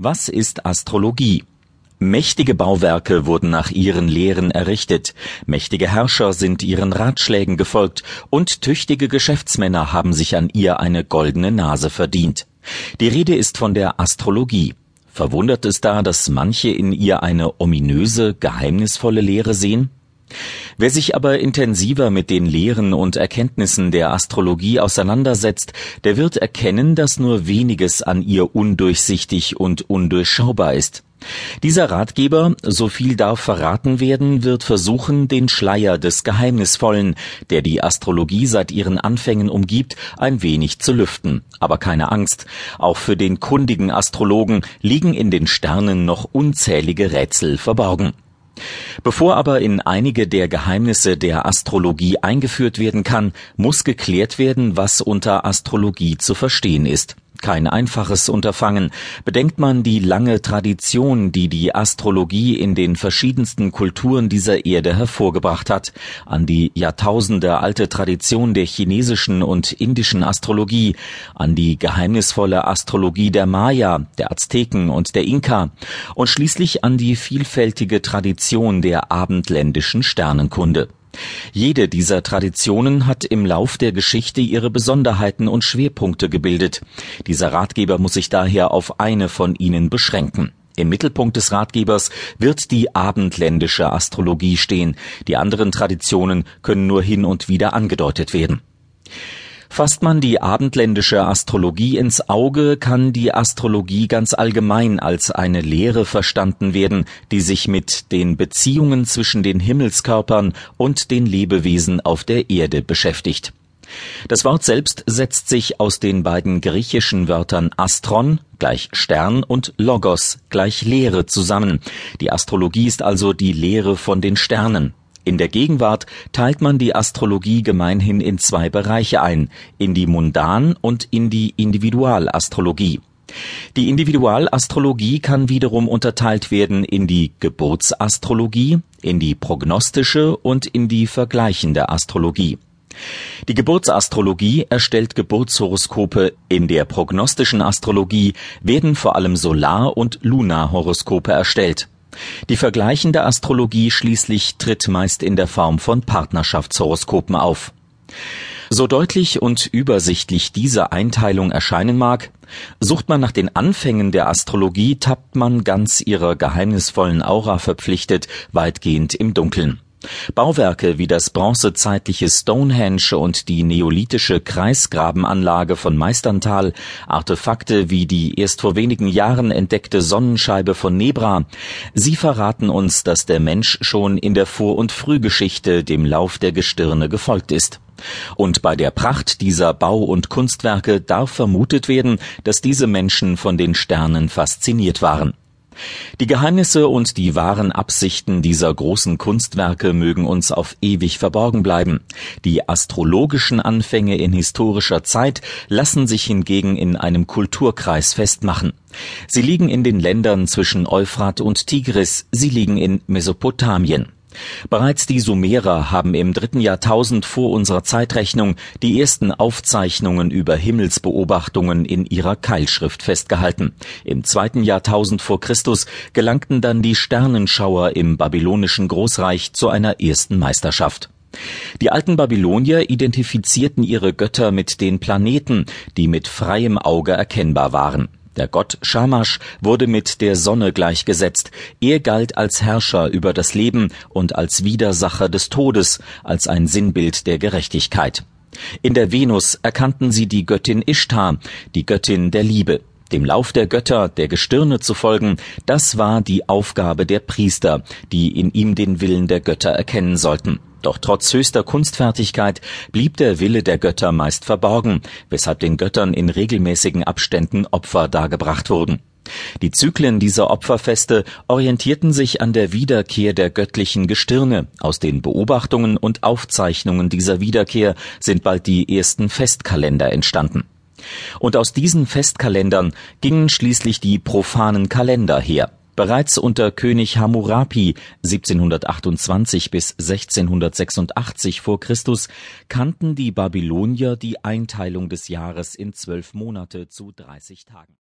Was ist Astrologie? Mächtige Bauwerke wurden nach ihren Lehren errichtet, mächtige Herrscher sind ihren Ratschlägen gefolgt und tüchtige Geschäftsmänner haben sich an ihr eine goldene Nase verdient. Die Rede ist von der Astrologie. Verwundert es da, dass manche in ihr eine ominöse, geheimnisvolle Lehre sehen? Wer sich aber intensiver mit den Lehren und Erkenntnissen der Astrologie auseinandersetzt, der wird erkennen, dass nur weniges an ihr undurchsichtig und undurchschaubar ist. Dieser Ratgeber, so viel darf verraten werden, wird versuchen, den Schleier des Geheimnisvollen, der die Astrologie seit ihren Anfängen umgibt, ein wenig zu lüften. Aber keine Angst, auch für den kundigen Astrologen liegen in den Sternen noch unzählige Rätsel verborgen. Bevor aber in einige der Geheimnisse der Astrologie eingeführt werden kann, muss geklärt werden, was unter Astrologie zu verstehen ist kein einfaches Unterfangen, bedenkt man die lange Tradition, die die Astrologie in den verschiedensten Kulturen dieser Erde hervorgebracht hat, an die Jahrtausende alte Tradition der chinesischen und indischen Astrologie, an die geheimnisvolle Astrologie der Maya, der Azteken und der Inka und schließlich an die vielfältige Tradition der abendländischen Sternenkunde. Jede dieser Traditionen hat im Lauf der Geschichte ihre Besonderheiten und Schwerpunkte gebildet. Dieser Ratgeber muss sich daher auf eine von ihnen beschränken. Im Mittelpunkt des Ratgebers wird die abendländische Astrologie stehen. Die anderen Traditionen können nur hin und wieder angedeutet werden. Fasst man die abendländische Astrologie ins Auge, kann die Astrologie ganz allgemein als eine Lehre verstanden werden, die sich mit den Beziehungen zwischen den Himmelskörpern und den Lebewesen auf der Erde beschäftigt. Das Wort selbst setzt sich aus den beiden griechischen Wörtern Astron gleich Stern und Logos gleich Lehre zusammen. Die Astrologie ist also die Lehre von den Sternen. In der Gegenwart teilt man die Astrologie gemeinhin in zwei Bereiche ein, in die Mundan und in die Individualastrologie. Die Individualastrologie kann wiederum unterteilt werden in die Geburtsastrologie, in die prognostische und in die vergleichende Astrologie. Die Geburtsastrologie erstellt Geburtshoroskope, in der prognostischen Astrologie werden vor allem Solar- und Lunarhoroskope erstellt die vergleichende Astrologie schließlich tritt meist in der Form von Partnerschaftshoroskopen auf. So deutlich und übersichtlich diese Einteilung erscheinen mag, sucht man nach den Anfängen der Astrologie, tappt man ganz ihrer geheimnisvollen Aura verpflichtet weitgehend im Dunkeln Bauwerke wie das bronzezeitliche Stonehenge und die neolithische Kreisgrabenanlage von Meisterntal, Artefakte wie die erst vor wenigen Jahren entdeckte Sonnenscheibe von Nebra, sie verraten uns, dass der Mensch schon in der Vor- und Frühgeschichte dem Lauf der Gestirne gefolgt ist. Und bei der Pracht dieser Bau- und Kunstwerke darf vermutet werden, dass diese Menschen von den Sternen fasziniert waren die Geheimnisse und die wahren Absichten dieser großen Kunstwerke mögen uns auf ewig verborgen bleiben. Die astrologischen Anfänge in historischer Zeit lassen sich hingegen in einem Kulturkreis festmachen. Sie liegen in den Ländern zwischen Euphrat und Tigris, sie liegen in Mesopotamien. Bereits die Sumerer haben im dritten Jahrtausend vor unserer Zeitrechnung die ersten Aufzeichnungen über Himmelsbeobachtungen in ihrer Keilschrift festgehalten. Im zweiten Jahrtausend vor Christus gelangten dann die Sternenschauer im babylonischen Großreich zu einer ersten Meisterschaft. Die alten Babylonier identifizierten ihre Götter mit den Planeten, die mit freiem Auge erkennbar waren. Der Gott Shamash wurde mit der Sonne gleichgesetzt. Er galt als Herrscher über das Leben und als Widersacher des Todes, als ein Sinnbild der Gerechtigkeit. In der Venus erkannten sie die Göttin Ishtar, die Göttin der Liebe. Dem Lauf der Götter, der Gestirne zu folgen, das war die Aufgabe der Priester, die in ihm den Willen der Götter erkennen sollten. Doch trotz höchster Kunstfertigkeit blieb der Wille der Götter meist verborgen, weshalb den Göttern in regelmäßigen Abständen Opfer dargebracht wurden. Die Zyklen dieser Opferfeste orientierten sich an der Wiederkehr der göttlichen Gestirne. Aus den Beobachtungen und Aufzeichnungen dieser Wiederkehr sind bald die ersten Festkalender entstanden. Und aus diesen Festkalendern gingen schließlich die profanen Kalender her. Bereits unter König Hammurapi 1728 bis 1686 vor Christus kannten die Babylonier die Einteilung des Jahres in zwölf Monate zu 30 Tagen